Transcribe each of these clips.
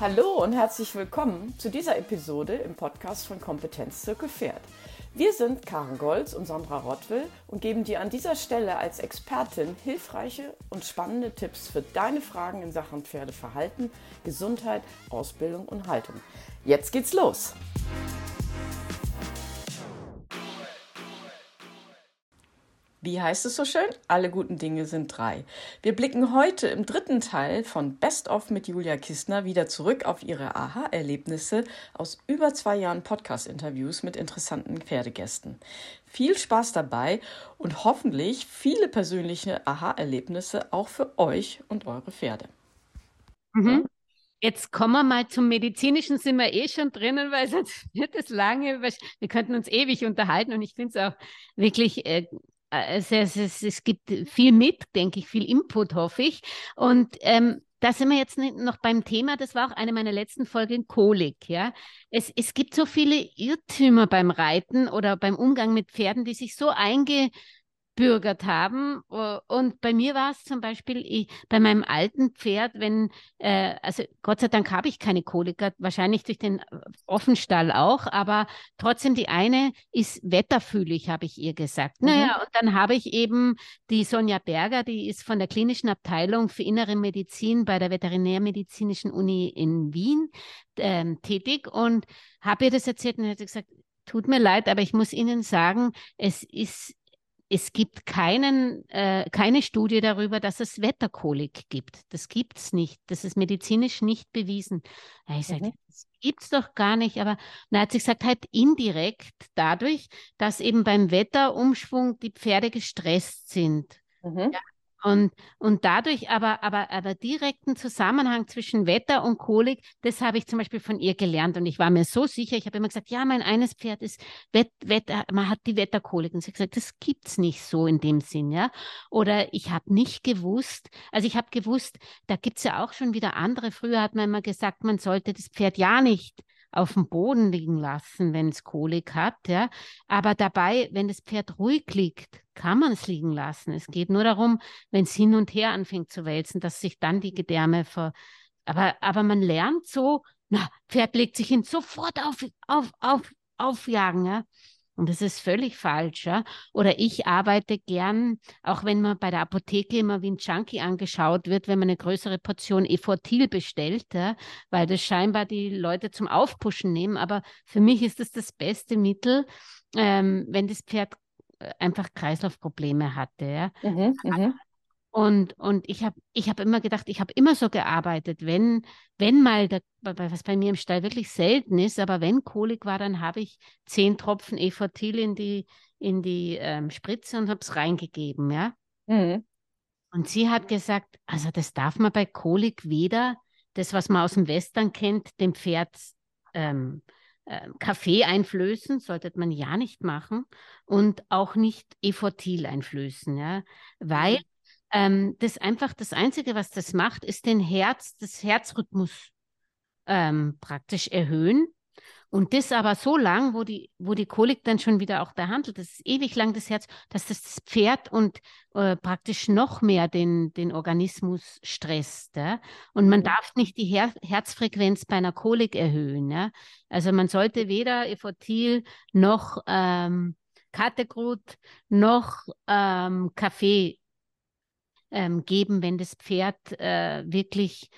Hallo und herzlich willkommen zu dieser Episode im Podcast von Kompetenzzirkel Pferd. Wir sind Karen Golz und Sandra Rottwill und geben dir an dieser Stelle als Expertin hilfreiche und spannende Tipps für deine Fragen in Sachen Pferdeverhalten, Gesundheit, Ausbildung und Haltung. Jetzt geht's los! Wie heißt es so schön? Alle guten Dinge sind drei. Wir blicken heute im dritten Teil von Best of mit Julia Kistner wieder zurück auf ihre Aha-Erlebnisse aus über zwei Jahren Podcast-Interviews mit interessanten Pferdegästen. Viel Spaß dabei und hoffentlich viele persönliche Aha-Erlebnisse auch für euch und eure Pferde. Mhm. Jetzt kommen wir mal zum Medizinischen, sind wir eh schon drinnen, weil sonst wird es lange. Wir könnten uns ewig unterhalten und ich finde es auch wirklich äh, also es, es, es gibt viel mit, denke ich, viel Input, hoffe ich. Und ähm, da sind wir jetzt noch beim Thema, das war auch eine meiner letzten Folgen, Kolik. Ja? Es, es gibt so viele Irrtümer beim Reiten oder beim Umgang mit Pferden, die sich so einge eingebürgert haben. Äh, und bei mir war es zum Beispiel ich, bei meinem alten Pferd, wenn, äh, also Gott sei Dank habe ich keine Koliker, wahrscheinlich durch den Offenstall auch, aber trotzdem die eine ist wetterfühlig, habe ich ihr gesagt. Mhm. Naja, und dann habe ich eben die Sonja Berger, die ist von der klinischen Abteilung für innere Medizin bei der Veterinärmedizinischen Uni in Wien ähm, tätig und habe ihr das erzählt und hat gesagt, tut mir leid, aber ich muss Ihnen sagen, es ist es gibt keinen, äh, keine Studie darüber, dass es Wetterkolik gibt. Das gibt es nicht. Das ist medizinisch nicht bewiesen. ich sagte, mhm. das gibt es doch gar nicht. Aber er hat sich gesagt, halt indirekt dadurch, dass eben beim Wetterumschwung die Pferde gestresst sind. Mhm. Ja, und, und dadurch aber, aber, aber direkten Zusammenhang zwischen Wetter und Kolik, das habe ich zum Beispiel von ihr gelernt. Und ich war mir so sicher, ich habe immer gesagt, ja, mein eines Pferd ist Wett, Wetter, man hat die Wetterkolik. Und sie hat gesagt, das gibt es nicht so in dem Sinn, ja. Oder ich habe nicht gewusst, also ich habe gewusst, da gibt es ja auch schon wieder andere. Früher hat man immer gesagt, man sollte das Pferd ja nicht auf dem Boden liegen lassen, wenn es Kolik hat, ja. Aber dabei, wenn das Pferd ruhig liegt, kann man es liegen lassen. Es geht nur darum, wenn es hin und her anfängt zu wälzen, dass sich dann die Gedärme ver... Aber, aber man lernt so, na, Pferd legt sich hin, sofort auf, auf, auf, aufjagen, ja. Und das ist völlig falsch. Ja? Oder ich arbeite gern, auch wenn man bei der Apotheke immer wie ein Junkie angeschaut wird, wenn man eine größere Portion Efortil bestellt, ja? weil das scheinbar die Leute zum Aufpushen nehmen. Aber für mich ist das das beste Mittel, ähm, wenn das Pferd äh, einfach Kreislaufprobleme hatte. Ja? Mhm, mhm. Und, und ich habe ich hab immer gedacht, ich habe immer so gearbeitet, wenn, wenn mal, der, was bei mir im Stall wirklich selten ist, aber wenn Kolik war, dann habe ich zehn Tropfen Efortil in die, in die ähm, Spritze und habe es reingegeben, ja. Mhm. Und sie hat gesagt, also das darf man bei Kolik weder, das, was man aus dem Western kennt, dem Pferd ähm, äh, Kaffee einflößen, sollte man ja nicht machen und auch nicht Efortil einflößen, ja, weil mhm. Ähm, das einfach das Einzige, was das macht, ist den Herz, das Herzrhythmus ähm, praktisch erhöhen. Und das aber so lang, wo die, wo die Kolik dann schon wieder auch behandelt, das ist ewig lang das Herz, dass das, das Pferd und äh, praktisch noch mehr den, den Organismus stresst. Ja? Und man mhm. darf nicht die Her Herzfrequenz bei einer Kolik erhöhen. Ja? Also man sollte weder Efortil noch ähm, Kategrut noch ähm, Kaffee ähm, geben, wenn das Pferd äh, wirklich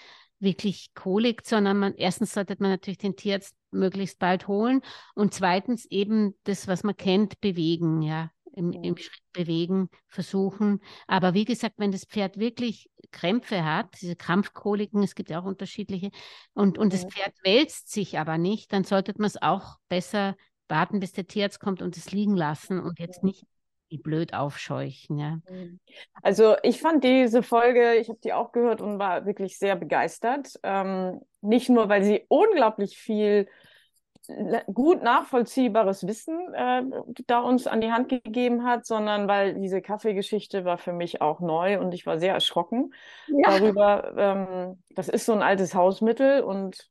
wirklich kolikt, sondern man, erstens sollte man natürlich den Tierarzt möglichst bald holen und zweitens eben das, was man kennt, bewegen, ja, im, im Schritt bewegen, versuchen. Aber wie gesagt, wenn das Pferd wirklich Krämpfe hat, diese Krampfkoliken, es gibt ja auch unterschiedliche, und, und das Pferd wälzt sich aber nicht, dann sollte man es auch besser warten, bis der Tierarzt kommt und es liegen lassen und jetzt nicht die blöd aufscheuchen. Ja. Mhm. Also ich fand diese Folge, ich habe die auch gehört und war wirklich sehr begeistert. Ähm, nicht nur, weil sie unglaublich viel gut nachvollziehbares Wissen äh, da uns an die Hand gegeben hat, sondern weil diese Kaffeegeschichte war für mich auch neu und ich war sehr erschrocken ja. darüber. Ähm, das ist so ein altes Hausmittel und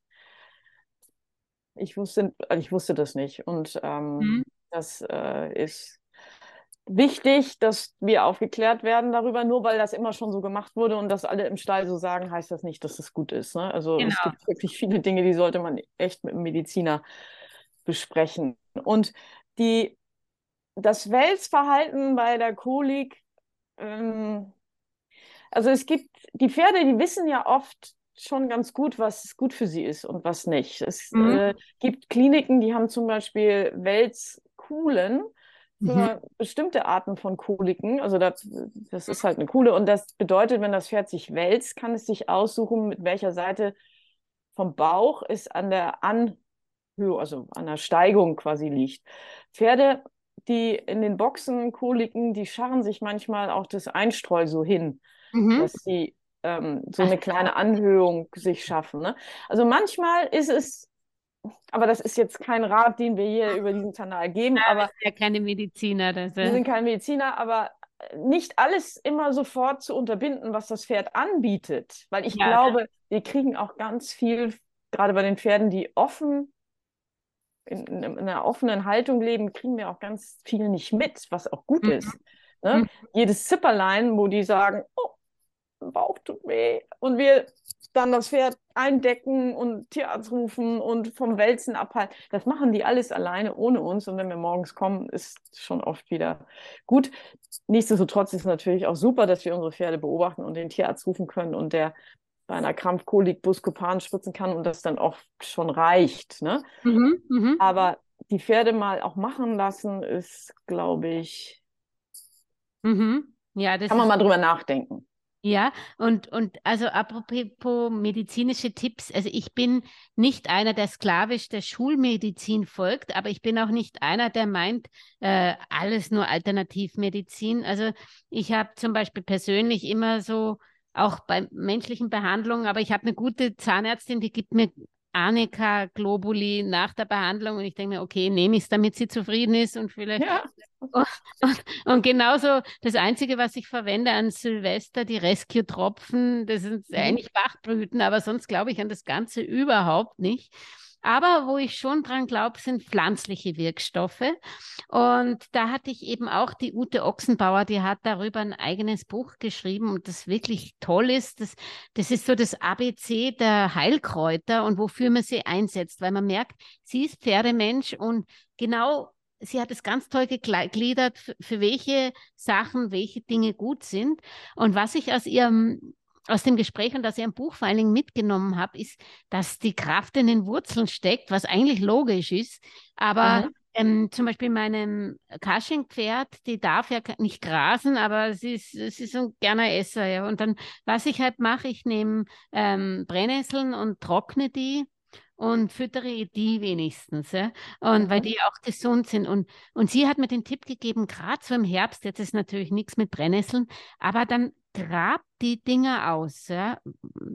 ich wusste, ich wusste das nicht. Und ähm, mhm. das äh, ist wichtig, dass wir aufgeklärt werden darüber. Nur weil das immer schon so gemacht wurde und das alle im Stall so sagen, heißt das nicht, dass es gut ist. Ne? Also genau. es gibt wirklich viele Dinge, die sollte man echt mit einem Mediziner besprechen. Und die, das Welsverhalten bei der Kolik, ähm, also es gibt, die Pferde, die wissen ja oft schon ganz gut, was gut für sie ist und was nicht. Es mhm. äh, gibt Kliniken, die haben zum Beispiel Welskuhlen für mhm. bestimmte Arten von Koliken. Also das, das ist halt eine Kuhle und das bedeutet, wenn das Pferd sich wälzt, kann es sich aussuchen, mit welcher Seite vom Bauch es an der Anhöhe, also an der Steigung quasi liegt. Pferde, die in den Boxen Koliken, die scharren sich manchmal auch das Einstreu so hin, mhm. dass sie ähm, so eine kleine Anhöhung sich schaffen. Ne? Also manchmal ist es, aber das ist jetzt kein Rat, den wir hier über diesen Kanal geben. Ja, aber wir sind ja keine Mediziner. Das wir sind keine Mediziner, aber nicht alles immer sofort zu unterbinden, was das Pferd anbietet. Weil ich ja, glaube, wir kriegen auch ganz viel, gerade bei den Pferden, die offen in, in, in, einer offenen Haltung leben, kriegen wir auch ganz viel nicht mit, was auch gut mhm. ist. Ne? Mhm. Jedes Zipperlein, wo die sagen, oh, Bauch tut weh. Und wir dann das Pferd eindecken und Tierarzt rufen und vom Wälzen abhalten. Das machen die alles alleine ohne uns. Und wenn wir morgens kommen, ist schon oft wieder gut. Nichtsdestotrotz ist es natürlich auch super, dass wir unsere Pferde beobachten und den Tierarzt rufen können und der bei einer Krampfkolik Buscopan spritzen kann und das dann auch schon reicht. Ne? Mhm, mh. Aber die Pferde mal auch machen lassen, ist, glaube ich, mhm. ja, kann man mal drüber nachdenken. Ja, und, und also apropos medizinische Tipps, also ich bin nicht einer, der sklavisch der Schulmedizin folgt, aber ich bin auch nicht einer, der meint, äh, alles nur Alternativmedizin. Also ich habe zum Beispiel persönlich immer so, auch bei menschlichen Behandlungen, aber ich habe eine gute Zahnärztin, die gibt mir Annika Globuli nach der Behandlung und ich denke mir, okay, nehme ich es, damit sie zufrieden ist und vielleicht. Ja. Und, und, und, genauso das Einzige, was ich verwende an Silvester, die Rescue-Tropfen, das sind mhm. eigentlich Bachblüten, aber sonst glaube ich an das Ganze überhaupt nicht. Aber wo ich schon dran glaube, sind pflanzliche Wirkstoffe. Und da hatte ich eben auch die Ute Ochsenbauer, die hat darüber ein eigenes Buch geschrieben und das wirklich toll ist. Das, das ist so das ABC der Heilkräuter und wofür man sie einsetzt, weil man merkt, sie ist Pferdemensch und genau sie hat es ganz toll gegliedert, für, welche Sachen, welche Dinge gut sind. Und was ich aus ihrem aus dem Gespräch und aus Ihrem Buch vor allen Dingen mitgenommen habe, ist, dass die Kraft in den Wurzeln steckt, was eigentlich logisch ist. Aber ähm, zum Beispiel meinem Kasching-Pferd, die darf ja nicht grasen, aber sie ist, sie ist ein gerner Esser. Ja. Und dann, was ich halt mache, ich nehme ähm, Brennnesseln und trockne die und füttere die wenigstens, ja? Und mhm. weil die auch gesund sind. Und, und sie hat mir den Tipp gegeben, gerade so im Herbst, jetzt ist natürlich nichts mit Brennnesseln, aber dann grab die Dinger aus, ja?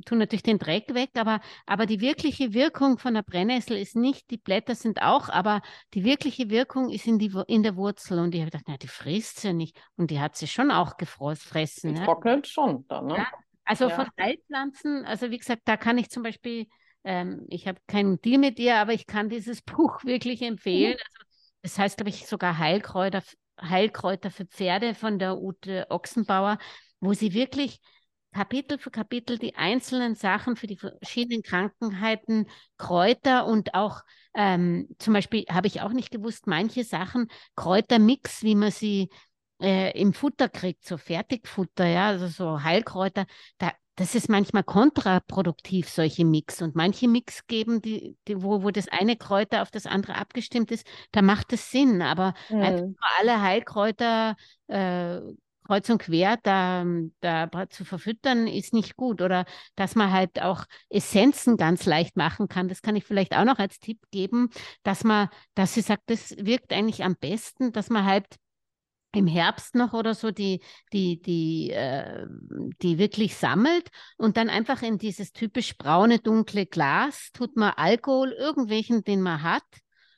tun natürlich den Dreck weg, aber, aber die wirkliche Wirkung von der Brennnessel ist nicht, die Blätter sind auch, aber die wirkliche Wirkung ist in, die, in der Wurzel. Und ich habe gedacht, na, die frisst sie nicht. Und die hat sie schon auch gefressen. Die ja? trocknet schon dann, ne? Ja? Also ja. von Heilpflanzen, also wie gesagt, da kann ich zum Beispiel, ähm, ich habe keinen Deal mit ihr, aber ich kann dieses Buch wirklich empfehlen. Mhm. Also, das heißt, glaube ich, sogar Heilkräuter, Heilkräuter für Pferde von der Ute Ochsenbauer wo sie wirklich Kapitel für Kapitel die einzelnen Sachen für die verschiedenen Krankheiten, Kräuter und auch ähm, zum Beispiel habe ich auch nicht gewusst, manche Sachen, Kräutermix, wie man sie äh, im Futter kriegt, so Fertigfutter, ja, also so Heilkräuter, da, das ist manchmal kontraproduktiv, solche Mix. Und manche Mix geben, die, die, wo, wo das eine Kräuter auf das andere abgestimmt ist, da macht es Sinn. Aber mhm. einfach alle Heilkräuter äh, kreuz und quer da, da zu verfüttern, ist nicht gut. Oder dass man halt auch Essenzen ganz leicht machen kann. Das kann ich vielleicht auch noch als Tipp geben, dass man, dass sie sagt, das wirkt eigentlich am besten, dass man halt im Herbst noch oder so die, die, die, äh, die wirklich sammelt und dann einfach in dieses typisch braune, dunkle Glas tut man Alkohol, irgendwelchen, den man hat,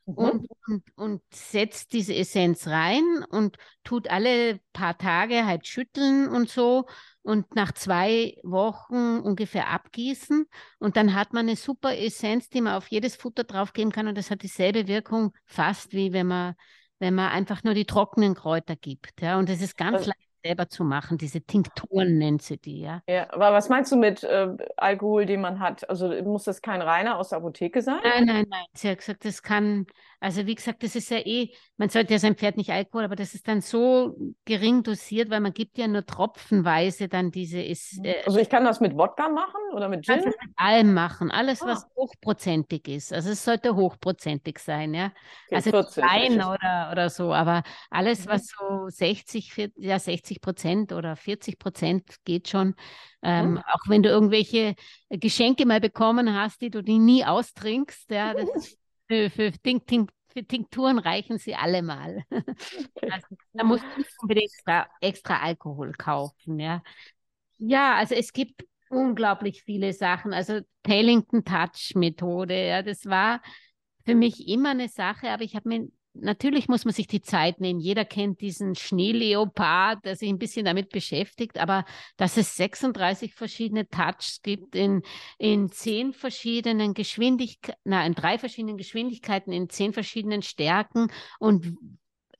Mhm. Und, und, und setzt diese Essenz rein und tut alle paar Tage halt schütteln und so und nach zwei Wochen ungefähr abgießen und dann hat man eine super Essenz, die man auf jedes Futter draufgeben kann und das hat dieselbe Wirkung fast wie wenn man wenn man einfach nur die trockenen Kräuter gibt. Ja, und es ist ganz also, leicht selber zu machen. Diese Tinkturen nennt sie die, ja. Ja, aber was meinst du mit äh, Alkohol, den man hat? Also muss das kein reiner aus der Apotheke sein? Nein, nein, nein. Sie hat gesagt, das kann, also wie gesagt, das ist ja eh, man sollte ja sein Pferd nicht Alkohol, aber das ist dann so gering dosiert, weil man gibt ja nur tropfenweise dann diese ist. Mhm. Äh, also ich kann das mit Wodka machen oder mit Gin? Kannst mit allem machen, alles ah. was hochprozentig ist. Also es sollte hochprozentig sein, ja. Okay, also 40, Wein oder, oder so, aber alles mhm. was so 60, 40, ja 60 Prozent oder 40 Prozent geht schon. Ähm, mhm. Auch wenn du irgendwelche Geschenke mal bekommen hast, die du die nie austrinkst, ja, ist für, für, Ding, Ding, für Tinkturen reichen sie alle mal. Also, da musst du nicht unbedingt extra, extra Alkohol kaufen. Ja. ja, also es gibt unglaublich viele Sachen. Also Tellington Touch Methode, ja, das war für mich immer eine Sache, aber ich habe mir natürlich muss man sich die Zeit nehmen. Jeder kennt diesen Schneeleopard, der sich ein bisschen damit beschäftigt, aber dass es 36 verschiedene Touches gibt in, in zehn verschiedenen Geschwindigkeiten, nein, in drei verschiedenen Geschwindigkeiten, in zehn verschiedenen Stärken und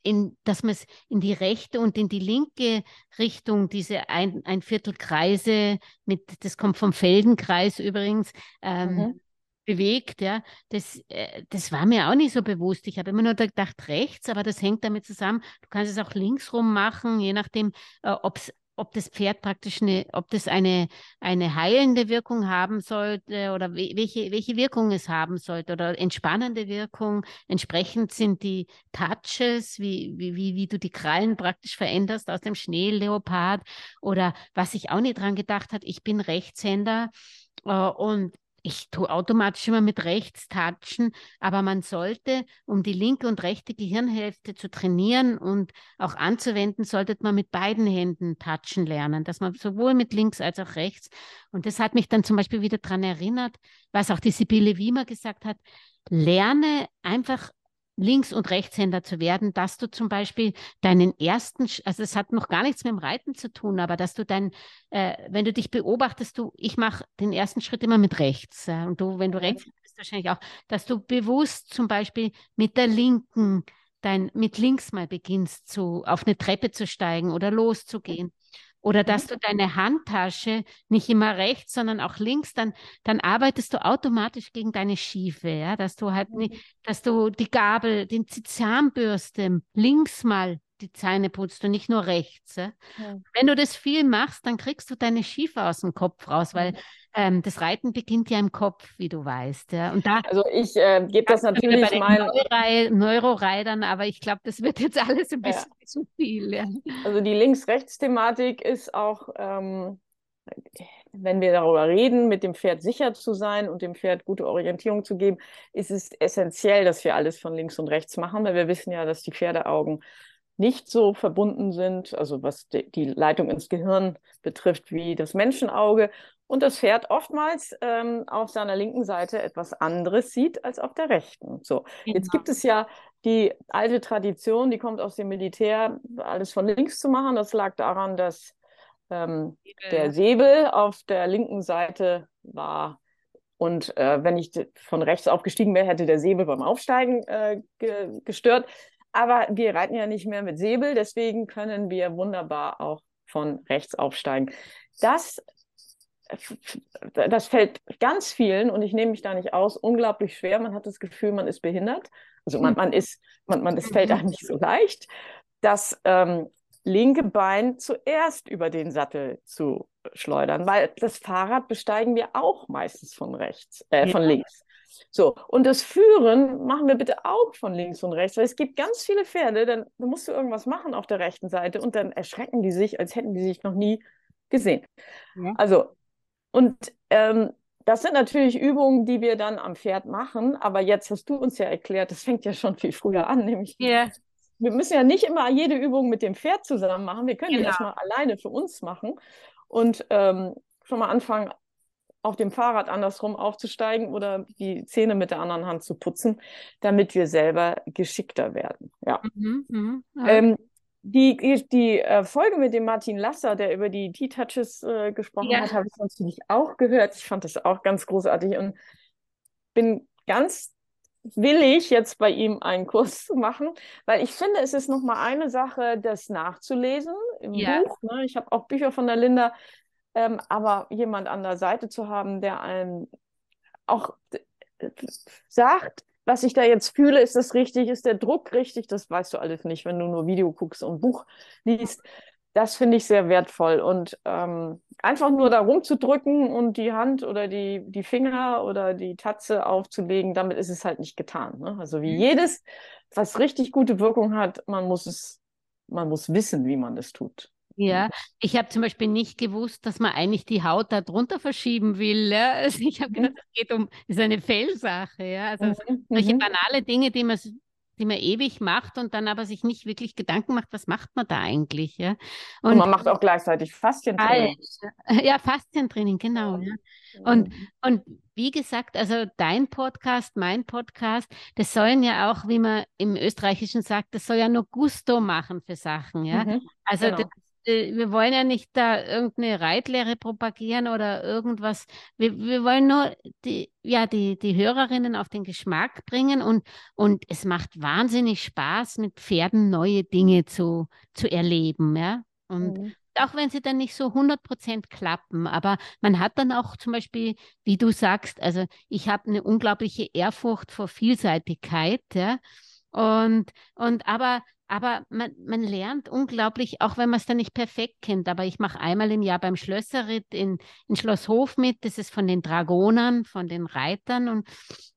in, dass man es in die rechte und in die linke Richtung, diese ein, ein Viertel Kreise mit, das kommt vom Feldenkreis übrigens, ähm, mhm bewegt, ja, das, äh, das war mir auch nicht so bewusst. Ich habe immer nur gedacht rechts, aber das hängt damit zusammen. Du kannst es auch linksrum machen, je nachdem, äh, ob's, ob das Pferd praktisch eine, ob das eine, eine heilende Wirkung haben sollte oder welche, welche Wirkung es haben sollte oder entspannende Wirkung. Entsprechend sind die Touches, wie, wie, wie du die Krallen praktisch veränderst aus dem Schneeleopard oder was ich auch nicht dran gedacht hat, ich bin Rechtshänder äh, und ich tue automatisch immer mit rechts touchen, aber man sollte, um die linke und rechte Gehirnhälfte zu trainieren und auch anzuwenden, sollte man mit beiden Händen touchen lernen, dass man sowohl mit links als auch rechts. Und das hat mich dann zum Beispiel wieder daran erinnert, was auch die Sibylle Wiemer gesagt hat, lerne einfach Links- und Rechtshänder zu werden, dass du zum Beispiel deinen ersten, also es hat noch gar nichts mit dem Reiten zu tun, aber dass du dein, äh, wenn du dich beobachtest, du, ich mache den ersten Schritt immer mit rechts äh, und du, wenn du rechts bist, wahrscheinlich auch, dass du bewusst zum Beispiel mit der linken, dein, mit links mal beginnst, zu, auf eine Treppe zu steigen oder loszugehen. Oder dass mhm. du deine Handtasche nicht immer rechts, sondern auch links, dann, dann arbeitest du automatisch gegen deine Schiefe, ja, dass du halt nicht, mhm. dass du die Gabel, den Zahnbürste links mal die Zähne putzt und nicht nur rechts. Ja? Ja. Wenn du das viel machst, dann kriegst du deine Schiefe aus dem Kopf raus, weil ähm, das Reiten beginnt ja im Kopf, wie du weißt. Ja? Und da, also ich äh, gebe das natürlich bei Neuroreitern, aber ich glaube, das wird jetzt alles ein bisschen zu viel. Ja. Also die Links-Rechts-Thematik ist auch, ähm, wenn wir darüber reden, mit dem Pferd sicher zu sein und dem Pferd gute Orientierung zu geben, ist es essentiell, dass wir alles von links und rechts machen, weil wir wissen ja, dass die Pferdeaugen nicht so verbunden sind, also was die Leitung ins Gehirn betrifft, wie das Menschenauge. Und das Pferd oftmals ähm, auf seiner linken Seite etwas anderes sieht als auf der rechten. So, genau. jetzt gibt es ja die alte Tradition, die kommt aus dem Militär, alles von links zu machen. Das lag daran, dass ähm, der Säbel auf der linken Seite war. Und äh, wenn ich von rechts aufgestiegen wäre, hätte der Säbel beim Aufsteigen äh, ge gestört. Aber wir reiten ja nicht mehr mit Säbel, deswegen können wir wunderbar auch von rechts aufsteigen. Das, das fällt ganz vielen, und ich nehme mich da nicht aus, unglaublich schwer. Man hat das Gefühl, man ist behindert. Also man, man ist, man, man, es fällt einem nicht so leicht, das ähm, linke Bein zuerst über den Sattel zu schleudern, weil das Fahrrad besteigen wir auch meistens von rechts, äh, ja. von links. So, und das Führen machen wir bitte auch von links und rechts, weil es gibt ganz viele Pferde, dann, dann musst du irgendwas machen auf der rechten Seite und dann erschrecken die sich, als hätten die sich noch nie gesehen. Ja. Also, und ähm, das sind natürlich Übungen, die wir dann am Pferd machen, aber jetzt hast du uns ja erklärt, das fängt ja schon viel früher an, nämlich yeah. wir müssen ja nicht immer jede Übung mit dem Pferd zusammen machen, wir können genau. die erstmal alleine für uns machen und ähm, schon mal anfangen, auf dem Fahrrad andersrum aufzusteigen oder die Zähne mit der anderen Hand zu putzen, damit wir selber geschickter werden. Ja. Mhm, mh, ja. Ähm, die, die äh, Folge mit dem Martin Lasser, der über die T-Touches äh, gesprochen ja. hat, habe ich natürlich auch gehört. Ich fand das auch ganz großartig und bin ganz will ich jetzt bei ihm einen Kurs machen, weil ich finde, es ist nochmal eine Sache, das nachzulesen im ja. Buch. Ne? Ich habe auch Bücher von der Linda, ähm, aber jemand an der Seite zu haben, der einem auch sagt, was ich da jetzt fühle, ist das richtig, ist der Druck richtig, das weißt du alles nicht, wenn du nur Video guckst und Buch liest. Das finde ich sehr wertvoll. Und ähm, einfach nur da rumzudrücken und die Hand oder die, die Finger oder die Tatze aufzulegen, damit ist es halt nicht getan. Ne? Also wie mhm. jedes, was richtig gute Wirkung hat, man muss es, man muss wissen, wie man das tut. Ja, ich habe zum Beispiel nicht gewusst, dass man eigentlich die Haut da drunter verschieben will. Ja? Also ich habe gedacht, es geht um, ist eine Fellsache. Ja? Also mhm. solche mhm. banale Dinge, die man die man ewig macht und dann aber sich nicht wirklich Gedanken macht, was macht man da eigentlich, ja. Und, und man macht auch gleichzeitig Faszientraining. Ja, Faszientraining, genau. Ja. Und, und wie gesagt, also dein Podcast, mein Podcast, das sollen ja auch, wie man im Österreichischen sagt, das soll ja nur Gusto machen für Sachen, ja. Mhm, also genau. das, äh, wir wollen ja nicht da irgendeine Reitlehre propagieren oder irgendwas. Wir, wir wollen nur die, ja, die, die Hörerinnen auf den Geschmack bringen und, und es macht wahnsinnig Spaß, mit Pferden neue Dinge zu, zu erleben, ja. Und mhm. auch wenn sie dann nicht so 100% klappen, aber man hat dann auch zum Beispiel, wie du sagst, also ich habe eine unglaubliche Ehrfurcht vor Vielseitigkeit, ja. Und, und aber aber man, man lernt unglaublich, auch wenn man es dann nicht perfekt kennt. Aber ich mache einmal im Jahr beim Schlösserritt in, in Schloss Hof mit. Das ist von den Dragonern, von den Reitern und,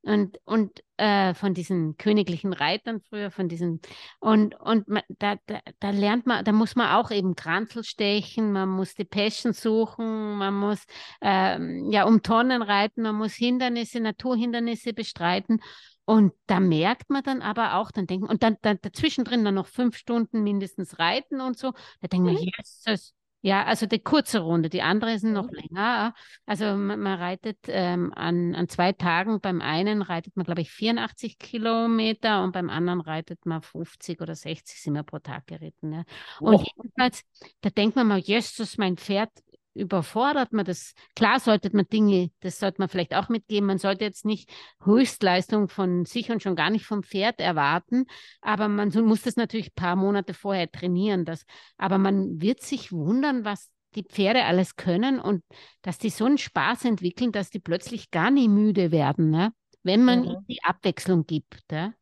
und, und äh, von diesen königlichen Reitern früher, von diesen. Und, und man, da, da, da lernt man, da muss man auch eben Kranzel stechen, man muss die Peschen suchen, man muss ähm, ja um Tonnen reiten, man muss Hindernisse, Naturhindernisse bestreiten. Und da merkt man dann aber auch, dann denken, und dann, dann dazwischen drin dann noch fünf Stunden mindestens reiten und so. Da denken wir, mhm. Jesus, ja, also die kurze Runde, die andere sind noch mhm. länger. Also man, man reitet ähm, an, an zwei Tagen, beim einen reitet man, glaube ich, 84 Kilometer und beim anderen reitet man 50 oder 60 sind wir pro Tag geritten. Ja. Und oh. jedenfalls, da denkt man mal, Jesus, mein Pferd überfordert man das. Klar sollte man Dinge, das sollte man vielleicht auch mitgeben. Man sollte jetzt nicht Höchstleistung von sich und schon gar nicht vom Pferd erwarten, aber man muss das natürlich ein paar Monate vorher trainieren. Das, aber man wird sich wundern, was die Pferde alles können und dass die so einen Spaß entwickeln, dass die plötzlich gar nie müde werden, ne? wenn man mhm. ihnen die Abwechslung gibt. Ja,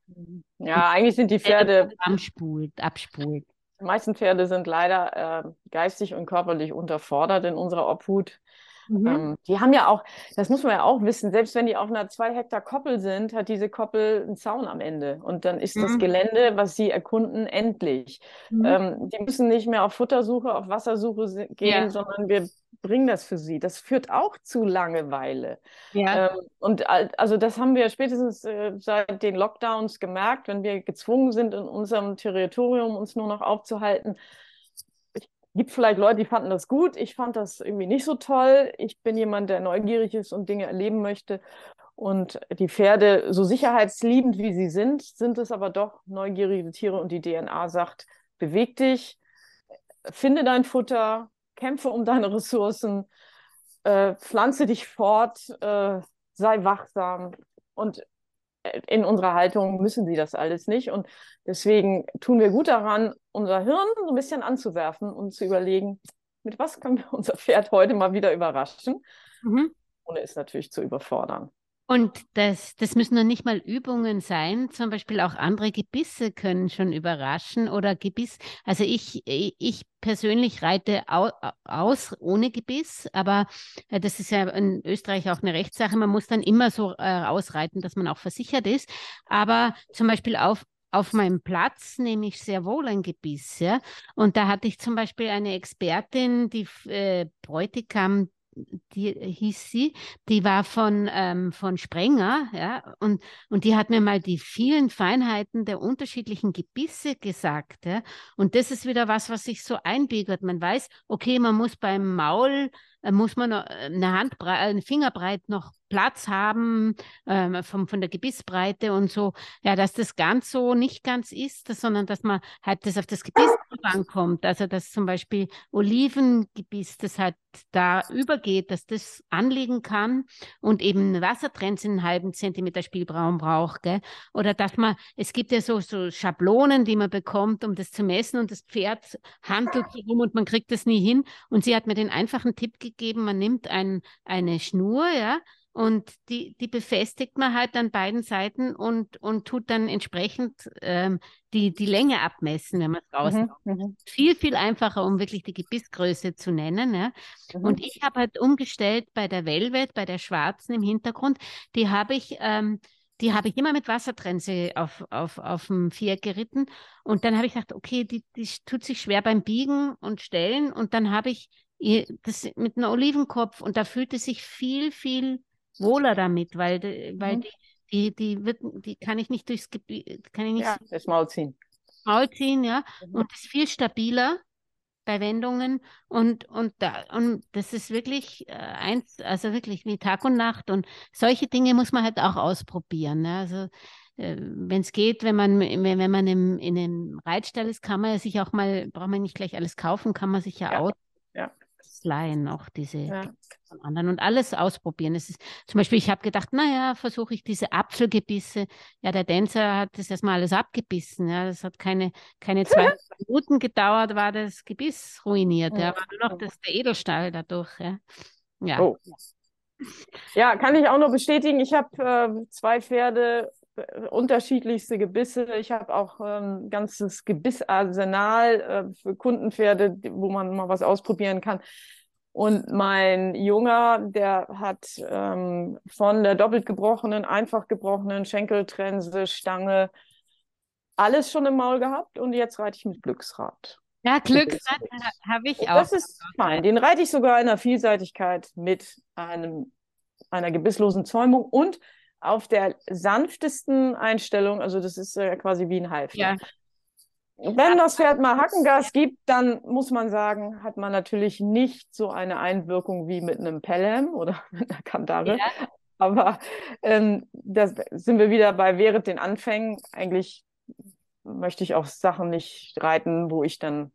ja eigentlich sind die Pferde abspult, abspult. Die meisten Pferde sind leider äh, geistig und körperlich unterfordert in unserer Obhut. Mhm. Ähm, die haben ja auch, das muss man ja auch wissen, selbst wenn die auf einer zwei Hektar Koppel sind, hat diese Koppel einen Zaun am Ende. Und dann ist mhm. das Gelände, was sie erkunden, endlich. Mhm. Ähm, die müssen nicht mehr auf Futtersuche, auf Wassersuche gehen, ja. sondern wir bringen das für sie. Das führt auch zu Langeweile. Ja. Ähm, und also das haben wir spätestens äh, seit den Lockdowns gemerkt, wenn wir gezwungen sind, in unserem Territorium uns nur noch aufzuhalten gibt vielleicht Leute, die fanden das gut. Ich fand das irgendwie nicht so toll. Ich bin jemand, der neugierig ist und Dinge erleben möchte. Und die Pferde, so sicherheitsliebend wie sie sind, sind es aber doch neugierige Tiere und die DNA sagt, beweg dich, finde dein Futter, kämpfe um deine Ressourcen, äh, pflanze dich fort, äh, sei wachsam. Und in unserer Haltung müssen sie das alles nicht. Und deswegen tun wir gut daran, unser Hirn so ein bisschen anzuwerfen und zu überlegen, mit was können wir unser Pferd heute mal wieder überraschen, mhm. ohne es natürlich zu überfordern. Und das, das müssen noch nicht mal Übungen sein. Zum Beispiel auch andere Gebisse können schon überraschen oder Gebiss. Also ich, ich persönlich reite aus ohne Gebiss, aber äh, das ist ja in Österreich auch eine Rechtssache. Man muss dann immer so äh, ausreiten, dass man auch versichert ist. Aber zum Beispiel auf auf meinem Platz nehme ich sehr wohl ein Gebiss, ja. Und da hatte ich zum Beispiel eine Expertin, die äh, Bräutigam die hieß sie, die war von, ähm, von Sprenger, ja, und, und die hat mir mal die vielen Feinheiten der unterschiedlichen Gebisse gesagt, ja, und das ist wieder was, was sich so einbürgert. Man weiß, okay, man muss beim Maul, äh, muss man äh, eine Handbreit, eine Fingerbreit noch Platz haben, ähm, vom, von der Gebissbreite und so, ja, dass das ganz so nicht ganz ist, sondern dass man halt das auf das Gebiss ankommt. Also dass zum Beispiel Olivengebiss, das halt da übergeht, dass das anliegen kann und eben Wassertrends in einen halben Zentimeter Spielraum braucht. Gell? Oder dass man, es gibt ja so, so Schablonen, die man bekommt, um das zu messen und das Pferd handelt rum und man kriegt das nie hin. Und sie hat mir den einfachen Tipp gegeben, man nimmt ein, eine Schnur, ja, und die, die befestigt man halt an beiden Seiten und, und tut dann entsprechend ähm, die, die Länge abmessen, wenn man es rausnimmt. Mhm, mhm, viel, viel einfacher, um wirklich die Gebissgröße zu nennen. Ja. Mhm. Und ich habe halt umgestellt bei der Velvet, bei der schwarzen im Hintergrund, die habe ich. Ähm, die habe ich immer mit Wassertrense auf, auf, auf dem Viereck geritten. Und dann habe ich gedacht, okay, die, die tut sich schwer beim Biegen und Stellen. Und dann habe ich das mit einem Olivenkopf und da fühlt es sich viel, viel wohler damit, weil, weil mhm. die, die, die, wird, die kann ich nicht durchs Gebiet, kann ich nicht ja, das Maul ziehen. Maul ziehen, ja. Mhm. Und ist viel stabiler bei Wendungen und, und, da, und das ist wirklich äh, eins, also wirklich wie Tag und Nacht und solche Dinge muss man halt auch ausprobieren. Ne? Also äh, wenn es geht, wenn man, wenn, man im, in einem Reitstall ist, kann man sich auch mal, braucht man nicht gleich alles kaufen, kann man sich ja, ja. aus ja. Leihen, auch diese ja. von anderen und alles ausprobieren. Es ist, zum Beispiel, ich habe gedacht, naja, versuche ich diese Apfelgebisse. Ja, der Tänzer hat das erstmal alles abgebissen. Ja, das hat keine, keine zwei Minuten gedauert, war das Gebiss ruiniert. Ja, war nur noch das, der Edelstahl dadurch. Ja. Ja. Oh. ja, kann ich auch nur bestätigen. Ich habe äh, zwei Pferde unterschiedlichste Gebisse. Ich habe auch ein ähm, ganzes Gebissarsenal äh, für Kundenpferde, wo man mal was ausprobieren kann. Und mein Junger, der hat ähm, von der doppelt gebrochenen, einfach gebrochenen Schenkeltrense, Stange, alles schon im Maul gehabt und jetzt reite ich mit Glücksrad. Ja, Glücksrad habe ich auch. Das ist fein. Den reite ich sogar in der Vielseitigkeit mit einem, einer gebisslosen Zäumung und auf der sanftesten Einstellung, also das ist äh, quasi wie ein Halfter. Ja. Wenn das Pferd mal Hackengas gibt, dann muss man sagen, hat man natürlich nicht so eine Einwirkung wie mit einem Pelham oder mit einer Kandare. Ja. Aber ähm, das sind wir wieder bei während den Anfängen. Eigentlich möchte ich auch Sachen nicht reiten, wo ich dann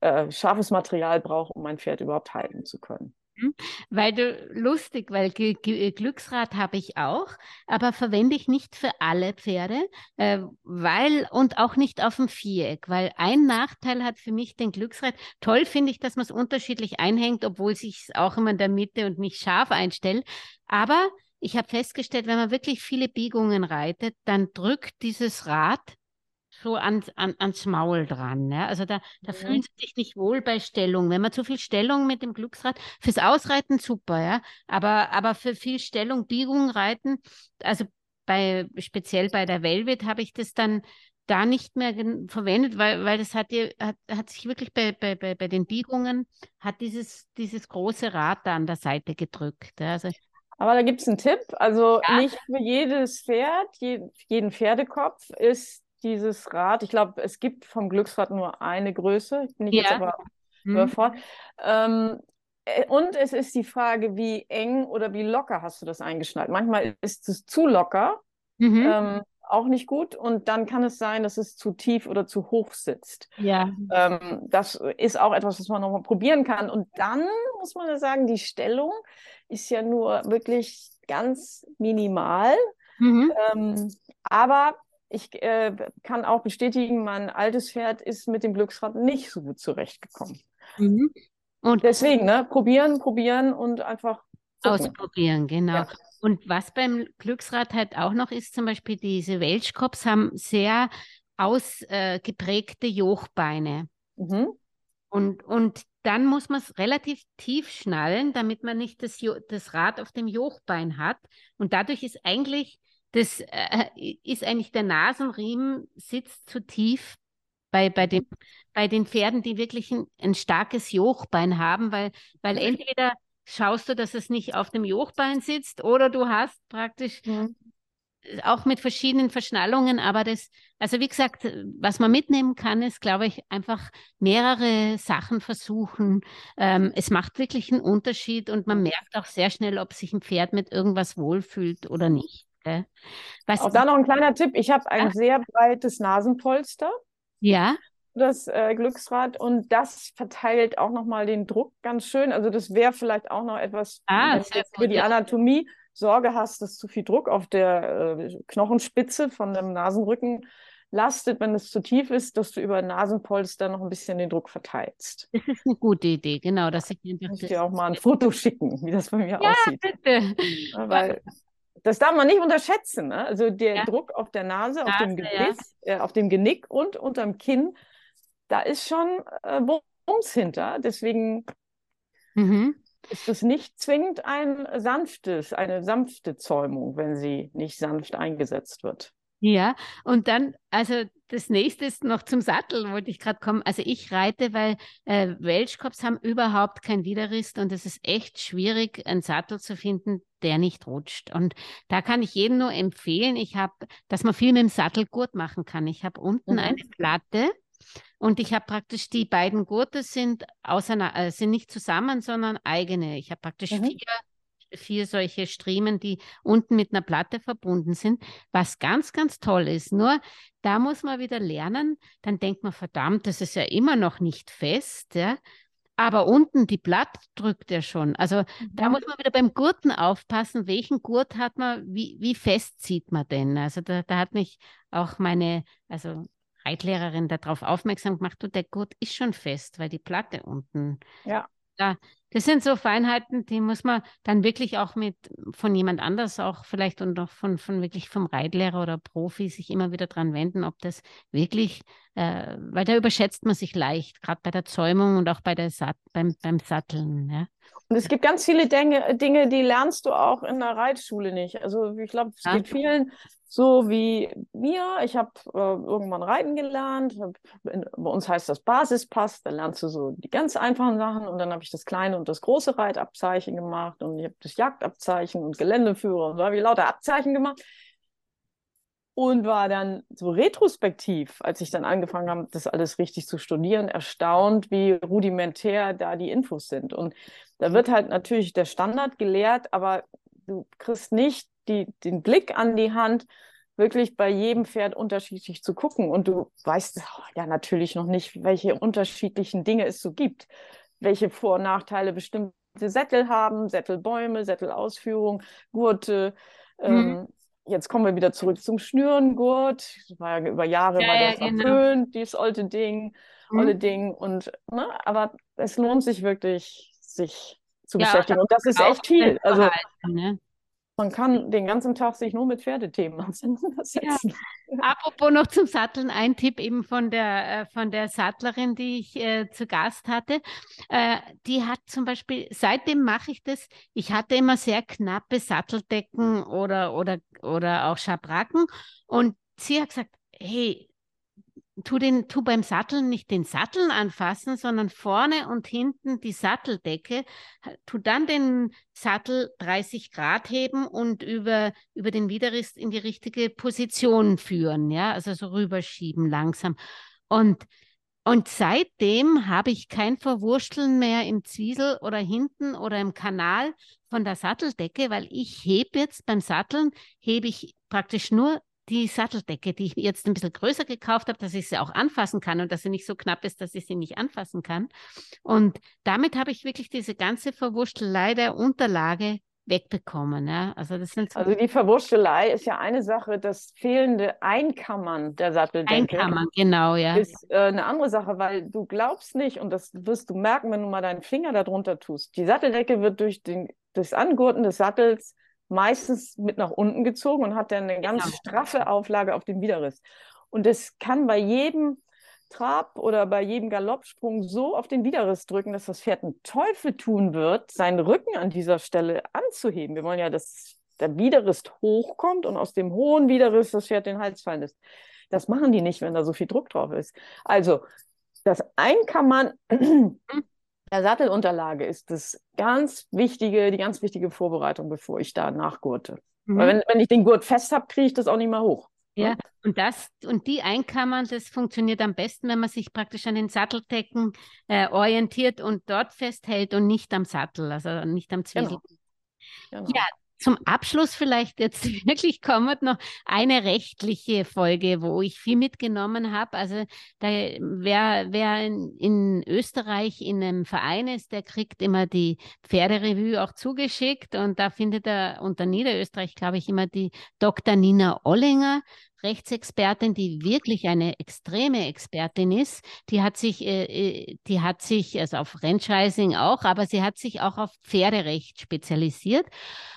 äh, scharfes Material brauche, um mein Pferd überhaupt halten zu können. Mhm. Weil du lustig, weil G G Glücksrad habe ich auch, aber verwende ich nicht für alle Pferde, äh, weil und auch nicht auf dem Viereck, weil ein Nachteil hat für mich den Glücksrad. Toll finde ich, dass man es unterschiedlich einhängt, obwohl sich es auch immer in der Mitte und nicht scharf einstellt. Aber ich habe festgestellt, wenn man wirklich viele Biegungen reitet, dann drückt dieses Rad so ans, an, ans Maul dran. Ja? Also da, da mhm. fühlen sie sich nicht wohl bei Stellung. Wenn man zu viel Stellung mit dem Glücksrad, fürs Ausreiten super, ja. Aber, aber für viel Stellung, Biegung reiten, also bei, speziell bei der Velvet habe ich das dann da nicht mehr verwendet, weil, weil das hat, hat, hat sich wirklich bei, bei, bei, bei den Biegungen, hat dieses, dieses große Rad da an der Seite gedrückt. Ja? Also aber da gibt es einen Tipp. Also ja. nicht für jedes Pferd, je, jeden Pferdekopf ist dieses Rad. Ich glaube, es gibt vom Glücksrad nur eine Größe. Ich bin ja. jetzt aber mhm. überfordert. Ähm, äh, und es ist die Frage, wie eng oder wie locker hast du das eingeschnallt. Manchmal ist es zu locker, mhm. ähm, auch nicht gut. Und dann kann es sein, dass es zu tief oder zu hoch sitzt. Ja. Ähm, das ist auch etwas, was man nochmal probieren kann. Und dann muss man ja sagen, die Stellung ist ja nur wirklich ganz minimal. Mhm. Ähm, aber ich äh, kann auch bestätigen, mein altes Pferd ist mit dem Glücksrad nicht so gut zurechtgekommen. Mhm. Und deswegen, ne, probieren, probieren und einfach gucken. ausprobieren, genau. Ja. Und was beim Glücksrad halt auch noch ist, zum Beispiel diese Welschkops haben sehr ausgeprägte äh, Jochbeine. Mhm. Und, und dann muss man es relativ tief schnallen, damit man nicht das, das Rad auf dem Jochbein hat. Und dadurch ist eigentlich das äh, ist eigentlich der Nasenriemen sitzt zu tief bei, bei, dem, bei den Pferden, die wirklich ein, ein starkes Jochbein haben, weil, weil entweder schaust du, dass es nicht auf dem Jochbein sitzt oder du hast praktisch mhm. auch mit verschiedenen Verschnallungen, aber das, also wie gesagt, was man mitnehmen kann, ist, glaube ich, einfach mehrere Sachen versuchen. Ähm, es macht wirklich einen Unterschied und man merkt auch sehr schnell, ob sich ein Pferd mit irgendwas wohlfühlt oder nicht. Was auch da noch ein kleiner Tipp. Ich habe ein ja? sehr breites Nasenpolster. Ja. Das äh, Glücksrad und das verteilt auch nochmal den Druck ganz schön. Also das wäre vielleicht auch noch etwas ah, für die Anatomie Sorge hast, dass zu viel Druck auf der äh, Knochenspitze von dem Nasenrücken lastet, wenn es zu tief ist, dass du über Nasenpolster noch ein bisschen den Druck verteilst. Das ist eine gute Idee, genau. Dass ich ich dir auch mal ein Foto schicken, wie das bei mir ja, aussieht. Bitte. weil das darf man nicht unterschätzen. Ne? Also der ja. Druck auf der Nase, Nase auf dem Gebiss, ja. äh, auf dem Genick und unterm Kinn, da ist schon äh, Bums hinter. Deswegen mhm ist es nicht zwingend ein sanftes, eine sanfte Zäumung, wenn sie nicht sanft eingesetzt wird. Ja, und dann, also das nächste ist noch zum Sattel, wollte ich gerade kommen. Also ich reite, weil äh, Welschkops haben überhaupt kein Widerrist und es ist echt schwierig, einen Sattel zu finden, der nicht rutscht. Und da kann ich jedem nur empfehlen, ich habe, dass man viel mit dem Sattelgurt machen kann. Ich habe unten mhm. eine Platte, und ich habe praktisch die beiden Gurte sind, auseinander, äh, sind nicht zusammen, sondern eigene. Ich habe praktisch mhm. vier, vier solche Striemen, die unten mit einer Platte verbunden sind, was ganz, ganz toll ist. Nur da muss man wieder lernen, dann denkt man, verdammt, das ist ja immer noch nicht fest. Ja? Aber unten die Platte drückt er schon. Also mhm. da muss man wieder beim Gurten aufpassen, welchen Gurt hat man, wie, wie fest zieht man denn? Also da, da hat mich auch meine, also Reitlehrerin darauf aufmerksam gemacht, du, der Gurt ist schon fest, weil die Platte unten. Ja. Da, das sind so Feinheiten, die muss man dann wirklich auch mit von jemand anders auch vielleicht und auch von, von wirklich vom Reitlehrer oder Profi sich immer wieder dran wenden, ob das wirklich, äh, weil da überschätzt man sich leicht, gerade bei der Zäumung und auch bei der Sat beim, beim Satteln. Ja. Und es gibt ganz viele Dinge, Dinge, die lernst du auch in der Reitschule nicht. Also ich glaube, es ja. geht vielen so wie mir. Ich habe äh, irgendwann reiten gelernt. Hab, in, bei uns heißt das Basispass. Da lernst du so die ganz einfachen Sachen. Und dann habe ich das kleine und das große Reitabzeichen gemacht. Und ich habe das Jagdabzeichen und Geländeführer und so habe ich lauter Abzeichen gemacht. Und war dann so retrospektiv, als ich dann angefangen habe, das alles richtig zu studieren, erstaunt, wie rudimentär da die Infos sind. Und da wird halt natürlich der Standard gelehrt, aber du kriegst nicht die, den Blick an die Hand, wirklich bei jedem Pferd unterschiedlich zu gucken. Und du weißt oh, ja natürlich noch nicht, welche unterschiedlichen Dinge es so gibt, welche Vor- und Nachteile bestimmte Sättel haben, Sättelbäume, Sättelausführung, Gurte. Mhm. Ähm, jetzt kommen wir wieder zurück zum Schnürengurt. Das war ja über Jahre ja, war das ja, genau. verpönt, dieses alte Ding, mhm. olle Ding. Und, ne, aber es lohnt sich wirklich, sich zu ja, beschäftigen. Und das ist echt viel. Also, ne? Man kann den ganzen Tag sich nur mit Pferdethemen auseinandersetzen. Ja. Apropos noch zum Satteln, ein Tipp eben von der, äh, von der Sattlerin, die ich äh, zu Gast hatte. Äh, die hat zum Beispiel, seitdem mache ich das, ich hatte immer sehr knappe Satteldecken oder, oder, oder auch Schabracken und sie hat gesagt, hey, tu, den, tu beim Satteln nicht den Satteln anfassen, sondern vorne und hinten die Satteldecke. Tu dann den Sattel 30 Grad heben und über, über den Widerrist in die richtige Position führen, ja, also so rüberschieben langsam. Und und seitdem habe ich kein Verwursteln mehr im Zwiesel oder hinten oder im Kanal von der Satteldecke, weil ich hebe jetzt beim Satteln, hebe ich praktisch nur die Satteldecke, die ich jetzt ein bisschen größer gekauft habe, dass ich sie auch anfassen kann und dass sie nicht so knapp ist, dass ich sie nicht anfassen kann. Und damit habe ich wirklich diese ganze Verwurstelei der Unterlage wegbekommen. Ja? Also, das sind so also die Verwurstelei ist ja eine Sache, das fehlende Einkammern der Satteldecke. Einkammern, genau, ja. Ist äh, eine andere Sache, weil du glaubst nicht, und das wirst du merken, wenn du mal deinen Finger darunter tust, die Satteldecke wird durch den, das Angurten des Sattels meistens mit nach unten gezogen und hat dann eine ganz genau. straffe Auflage auf dem Widerriss. Und das kann bei jedem Trab oder bei jedem Galoppsprung so auf den Widerriss drücken, dass das Pferd einen Teufel tun wird, seinen Rücken an dieser Stelle anzuheben. Wir wollen ja, dass der Widerriss hochkommt und aus dem hohen Widerriss das Pferd den Hals fallen lässt. Das machen die nicht, wenn da so viel Druck drauf ist. Also, das Einkammern der Sattelunterlage ist das ganz wichtige, die ganz wichtige Vorbereitung, bevor ich da nachgurte. Mhm. Weil wenn, wenn ich den Gurt fest habe, kriege ich das auch nicht mehr hoch. Ja, ne? und das und die Einkammern, das funktioniert am besten, wenn man sich praktisch an den Satteldecken äh, orientiert und dort festhält und nicht am Sattel, also nicht am Zwiesel. Genau. Genau. Ja, zum Abschluss vielleicht jetzt wirklich kommt noch eine rechtliche Folge, wo ich viel mitgenommen habe. Also da, wer, wer in, in, Österreich in einem Verein ist, der kriegt immer die Pferderevue auch zugeschickt und da findet er unter Niederösterreich, glaube ich, immer die Dr. Nina Ollinger Rechtsexpertin, die wirklich eine extreme Expertin ist. Die hat sich, äh, äh, die hat sich, also auf Franchising auch, aber sie hat sich auch auf Pferderecht spezialisiert.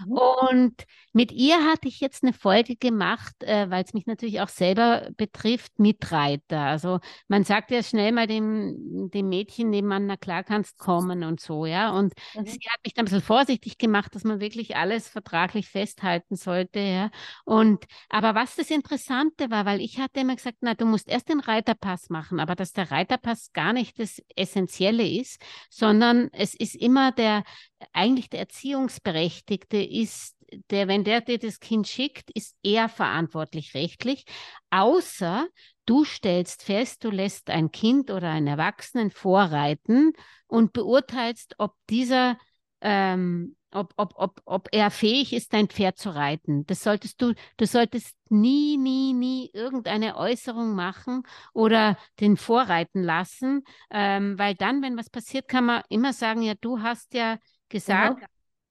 Mhm. Und mit ihr hatte ich jetzt eine Folge gemacht, äh, weil es mich natürlich auch selber betrifft, Mitreiter. Also man sagt ja schnell mal dem, dem Mädchen nebenan, na klar kannst kommen und so, ja. Und mhm. sie hat mich dann ein bisschen vorsichtig gemacht, dass man wirklich alles vertraglich festhalten sollte, ja. Und aber was das interessant Interessante war, weil ich hatte immer gesagt, na, du musst erst den Reiterpass machen, aber dass der Reiterpass gar nicht das Essentielle ist, sondern es ist immer der, eigentlich der Erziehungsberechtigte ist, der, wenn der dir das Kind schickt, ist er verantwortlich rechtlich, außer du stellst fest, du lässt ein Kind oder einen Erwachsenen vorreiten und beurteilst, ob dieser ähm, ob, ob, ob, ob er fähig ist, dein Pferd zu reiten. Das solltest du, du solltest nie, nie, nie irgendeine Äußerung machen oder den vorreiten lassen, ähm, weil dann, wenn was passiert, kann man immer sagen, ja, du hast ja gesagt, genau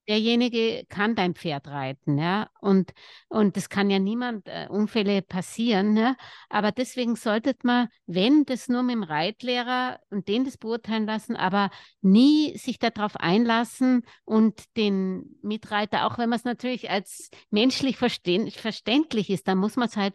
derjenige kann dein Pferd reiten, ja, und, und das kann ja niemand, äh, Unfälle passieren, ja, aber deswegen sollte man, wenn, das nur mit dem Reitlehrer und den das beurteilen lassen, aber nie sich darauf einlassen und den Mitreiter, auch wenn man es natürlich als menschlich verständlich ist, dann muss man es halt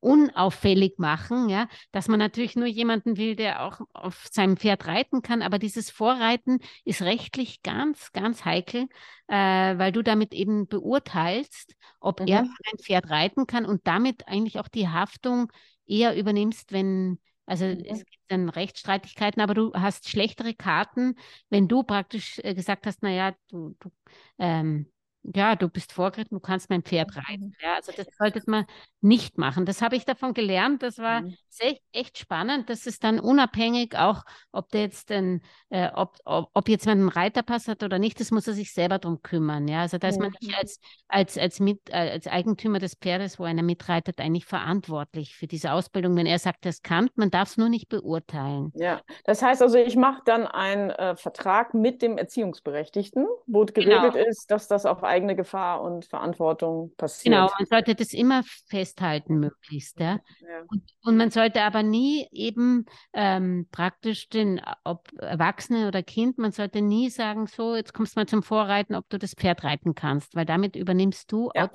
unauffällig machen, ja, dass man natürlich nur jemanden will, der auch auf seinem Pferd reiten kann, aber dieses Vorreiten ist rechtlich ganz, ganz heikel, äh, weil du damit eben beurteilst, ob mhm. er ein Pferd reiten kann und damit eigentlich auch die Haftung eher übernimmst, wenn also mhm. es gibt dann Rechtsstreitigkeiten, aber du hast schlechtere Karten, wenn du praktisch äh, gesagt hast, naja, du, du ähm, ja, du bist vorgeritten, du kannst mein Pferd reiten. Mhm. Ja, also das sollte man nicht machen. Das habe ich davon gelernt. Das war mhm. echt, echt spannend. Das ist dann unabhängig, auch ob der jetzt den, äh, ob, ob, ob, jetzt man einen Reiterpass hat oder nicht, das muss er sich selber darum kümmern. Ja, also da ist man nicht als, als, als, mit, äh, als Eigentümer des Pferdes, wo einer mitreitet, eigentlich verantwortlich für diese Ausbildung. Wenn er sagt, das kann, man darf es nur nicht beurteilen. Ja, das heißt also, ich mache dann einen äh, Vertrag mit dem Erziehungsberechtigten, wo geregelt genau. ist, dass das auf eigene Gefahr und Verantwortung passiert. Genau, man sollte das immer festhalten, möglichst. Ja? ja. Und, und, man sollte aber nie eben ähm, praktisch den, ob Erwachsene oder Kind, man sollte nie sagen, so, jetzt kommst du mal zum Vorreiten, ob du das Pferd reiten kannst, weil damit übernimmst du ja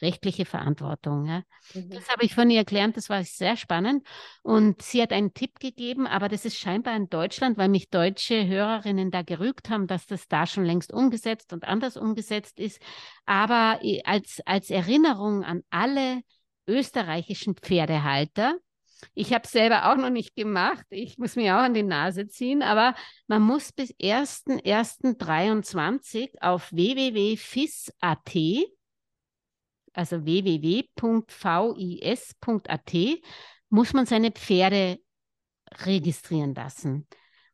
rechtliche Verantwortung. Ja. Mhm. Das habe ich von ihr erklärt, das war sehr spannend. Und sie hat einen Tipp gegeben, aber das ist scheinbar in Deutschland, weil mich deutsche Hörerinnen da gerügt haben, dass das da schon längst umgesetzt und anders umgesetzt ist. Aber als, als Erinnerung an alle österreichischen Pferdehalter, ich habe es selber auch noch nicht gemacht. Ich muss mir auch an die Nase ziehen. Aber man muss bis 1.1.23 auf www.fis.at also www.vis.at, muss man seine Pferde registrieren lassen.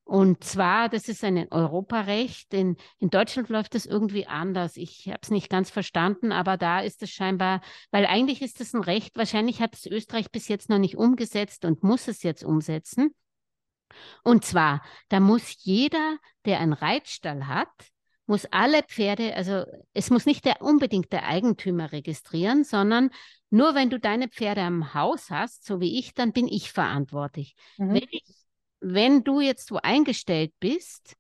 Und zwar, das ist ein Europarecht. In, in Deutschland läuft das irgendwie anders. Ich habe es nicht ganz verstanden, aber da ist es scheinbar, weil eigentlich ist es ein Recht, wahrscheinlich hat es Österreich bis jetzt noch nicht umgesetzt und muss es jetzt umsetzen. Und zwar, da muss jeder, der einen Reitstall hat, muss alle Pferde, also es muss nicht der unbedingt der Eigentümer registrieren, sondern nur wenn du deine Pferde am Haus hast, so wie ich, dann bin ich verantwortlich. Mhm. Wenn, ich, wenn du jetzt wo eingestellt bist,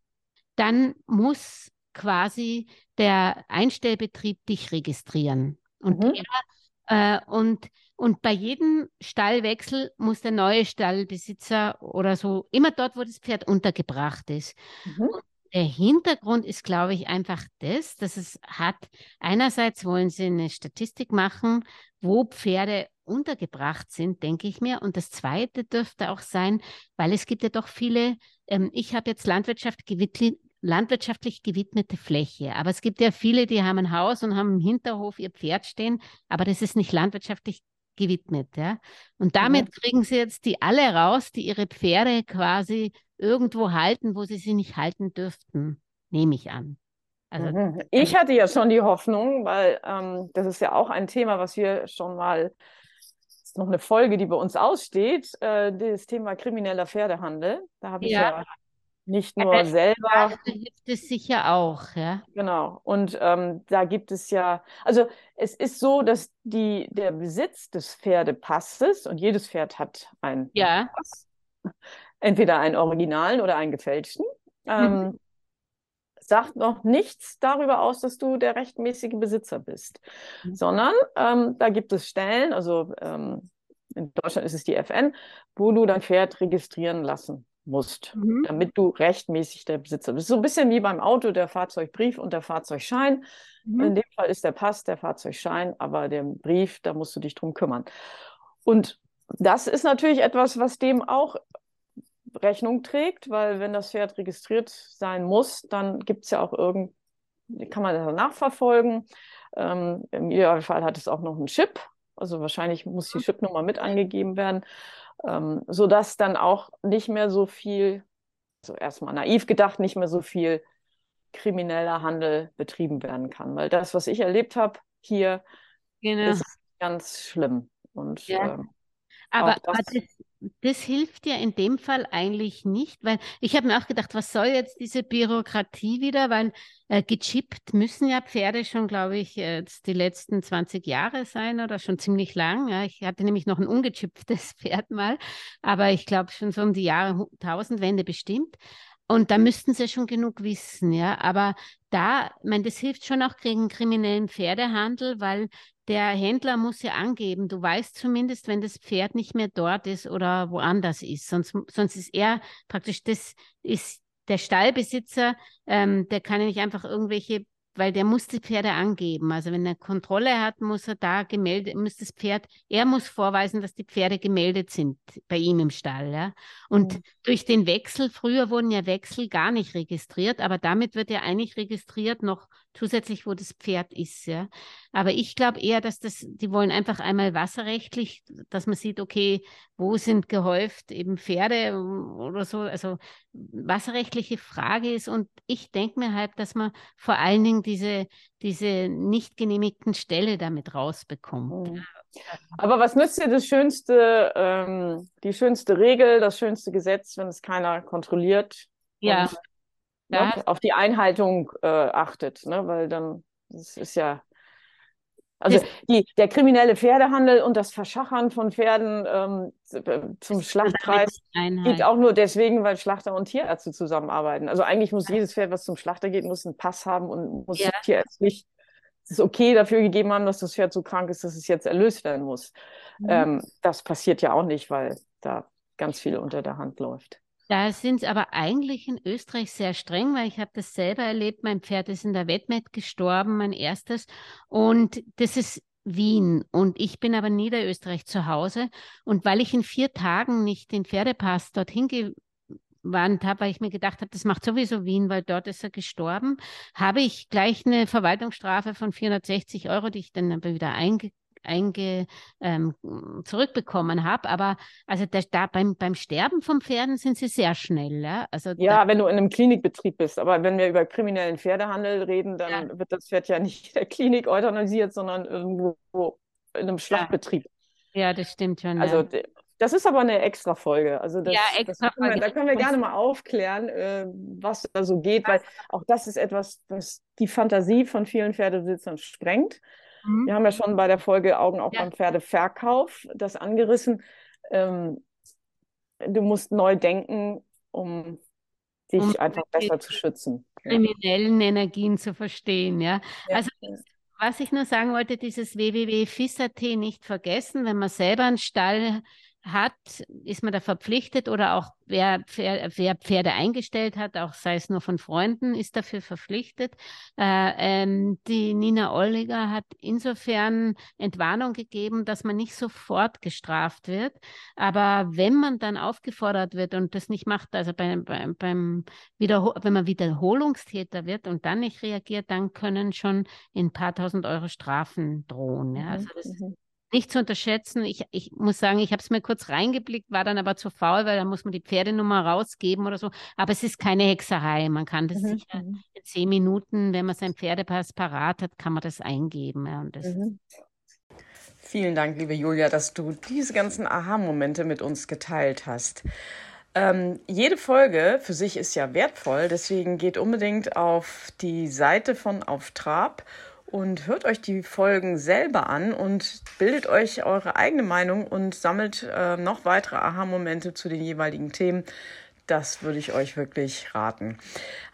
dann muss quasi der Einstellbetrieb dich registrieren. Und, mhm. der, äh, und, und bei jedem Stallwechsel muss der neue Stallbesitzer oder so, immer dort, wo das Pferd untergebracht ist. Mhm. Der Hintergrund ist, glaube ich, einfach das, dass es hat, einerseits wollen sie eine Statistik machen, wo Pferde untergebracht sind, denke ich mir. Und das Zweite dürfte auch sein, weil es gibt ja doch viele ähm, ich habe jetzt Landwirtschaft landwirtschaftlich gewidmete Fläche. Aber es gibt ja viele, die haben ein Haus und haben im Hinterhof ihr Pferd stehen, aber das ist nicht landwirtschaftlich gewidmet. Ja? Und damit mhm. kriegen sie jetzt die alle raus, die ihre Pferde quasi irgendwo halten, wo sie sie nicht halten dürften, nehme ich an. Also, mhm. Ich hatte ja schon die Hoffnung, weil ähm, das ist ja auch ein Thema, was wir schon mal, ist noch eine Folge, die bei uns aussteht, äh, das Thema krimineller Pferdehandel. Da habe ich ja, ja nicht nur das selber. Hilft es sicher auch, ja. Genau. Und ähm, da gibt es ja, also es ist so, dass die, der Besitz des Pferdepasses und jedes Pferd hat ein ja. Pass, entweder einen originalen oder einen gefälschten. Ähm, mhm. sagt noch nichts darüber aus, dass du der rechtmäßige Besitzer bist, mhm. sondern ähm, da gibt es Stellen, also ähm, in Deutschland ist es die FN, wo du dein Pferd registrieren lassen musst, mhm. damit du rechtmäßig der Besitzer bist. So ein bisschen wie beim Auto der Fahrzeugbrief und der Fahrzeugschein. Mhm. In dem Fall ist der Pass der Fahrzeugschein, aber der Brief, da musst du dich drum kümmern. Und das ist natürlich etwas, was dem auch Rechnung trägt, weil wenn das Pferd registriert sein muss, dann gibt es ja auch irgend, kann man das nachverfolgen. Ähm, Im Idealfall hat es auch noch einen Chip, also wahrscheinlich muss die mhm. Chipnummer mit angegeben werden ähm, sodass dann auch nicht mehr so viel, so erstmal naiv gedacht, nicht mehr so viel krimineller Handel betrieben werden kann. Weil das, was ich erlebt habe hier, genau. ist ganz schlimm. Und ja. ähm, aber, das, aber das, das, hilft ja in dem Fall eigentlich nicht, weil ich habe mir auch gedacht, was soll jetzt diese Bürokratie wieder, weil äh, gechippt müssen ja Pferde schon, glaube ich, jetzt die letzten 20 Jahre sein oder schon ziemlich lang. Ja. Ich hatte nämlich noch ein ungechipptes Pferd mal, aber ich glaube schon so um die Jahre Tausendwende bestimmt. Und da müssten sie schon genug wissen, ja. Aber da, ich meine, das hilft schon auch gegen kriminellen Pferdehandel, weil der Händler muss ja angeben, du weißt zumindest, wenn das Pferd nicht mehr dort ist oder woanders ist. Sonst, sonst ist er praktisch, das ist der Stallbesitzer, ähm, der kann ja nicht einfach irgendwelche weil der muss die Pferde angeben. Also wenn er Kontrolle hat, muss er da gemeldet, muss das Pferd, er muss vorweisen, dass die Pferde gemeldet sind bei ihm im Stall. Ja? Und mhm. durch den Wechsel, früher wurden ja Wechsel gar nicht registriert, aber damit wird ja eigentlich registriert noch zusätzlich, wo das Pferd ist. Ja? Aber ich glaube eher, dass das, die wollen einfach einmal wasserrechtlich, dass man sieht, okay, wo sind gehäuft eben Pferde oder so. Also wasserrechtliche Frage ist. Und ich denke mir halt, dass man vor allen Dingen diese, diese nicht genehmigten Ställe damit rausbekommt. Mhm. Aber was nützt dir das schönste, ähm, die schönste Regel, das schönste Gesetz, wenn es keiner kontrolliert? Ja. Und, ne, auf die Einhaltung äh, achtet, ne? weil dann, das ist ja also die, der kriminelle Pferdehandel und das Verschachern von Pferden ähm, zum Schlachtpreis geht auch nur deswegen, weil Schlachter und Tierärzte zusammenarbeiten. Also eigentlich muss jedes Pferd, was zum Schlachter geht, muss einen Pass haben und muss ja. tierärztlich es okay dafür gegeben haben, dass das Pferd so krank ist, dass es jetzt erlöst werden muss. Mhm. Ähm, das passiert ja auch nicht, weil da ganz viel unter der Hand läuft. Da sind sie aber eigentlich in Österreich sehr streng, weil ich habe das selber erlebt. Mein Pferd ist in der Wettmet gestorben, mein erstes. Und das ist Wien und ich bin aber in Niederösterreich zu Hause. Und weil ich in vier Tagen nicht den Pferdepass dorthin gewandt habe, weil ich mir gedacht habe, das macht sowieso Wien, weil dort ist er gestorben, habe ich gleich eine Verwaltungsstrafe von 460 Euro, die ich dann aber wieder einge einge, ähm, zurückbekommen habe. Aber also da, da beim, beim Sterben von Pferden sind sie sehr schnell. Ja, also ja wenn du in einem Klinikbetrieb bist. Aber wenn wir über kriminellen Pferdehandel reden, dann ja. wird das Pferd ja nicht in der Klinik euthanasiert, sondern irgendwo in einem Schlachtbetrieb. Ja, das stimmt schon. Also ja. Das ist aber eine extra Folge. Also das, ja, extra das wir, da können wir gerne mal aufklären, äh, was da so geht, weil auch das ist etwas, was die Fantasie von vielen Pferdebesitzern sprengt. Mhm. Wir haben ja schon bei der Folge Augen auch ja. beim Pferdeverkauf das angerissen. Ähm, du musst neu denken, um dich um einfach besser zu schützen. Kriminellen ja. Energien zu verstehen, ja. ja. Also was ich nur sagen wollte, dieses www.fis.at nicht vergessen, wenn man selber einen Stall hat, ist man da verpflichtet oder auch wer, wer Pferde eingestellt hat, auch sei es nur von Freunden, ist dafür verpflichtet. Äh, ähm, die Nina Olliger hat insofern Entwarnung gegeben, dass man nicht sofort gestraft wird. Aber wenn man dann aufgefordert wird und das nicht macht, also beim, beim, beim Wiederhol wenn man Wiederholungstäter wird und dann nicht reagiert, dann können schon in ein paar tausend Euro Strafen drohen. Ja? Also das mhm nicht zu unterschätzen. Ich, ich muss sagen, ich habe es mir kurz reingeblickt, war dann aber zu faul, weil da muss man die Pferdenummer rausgeben oder so. Aber es ist keine Hexerei. Man kann das mhm. sicher mhm. in zehn Minuten, wenn man sein Pferdepass parat hat, kann man das eingeben. Ja, und das mhm. Vielen Dank, liebe Julia, dass du diese ganzen Aha-Momente mit uns geteilt hast. Ähm, jede Folge für sich ist ja wertvoll, deswegen geht unbedingt auf die Seite von Auf Trab und hört euch die Folgen selber an und bildet euch eure eigene Meinung und sammelt äh, noch weitere Aha-Momente zu den jeweiligen Themen. Das würde ich euch wirklich raten.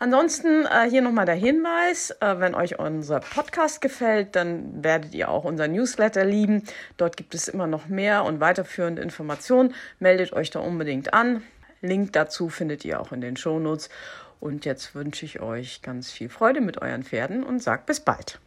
Ansonsten äh, hier nochmal der Hinweis, äh, wenn euch unser Podcast gefällt, dann werdet ihr auch unser Newsletter lieben. Dort gibt es immer noch mehr und weiterführende Informationen. Meldet euch da unbedingt an. Link dazu findet ihr auch in den Shownotes. Und jetzt wünsche ich euch ganz viel Freude mit euren Pferden und sagt bis bald.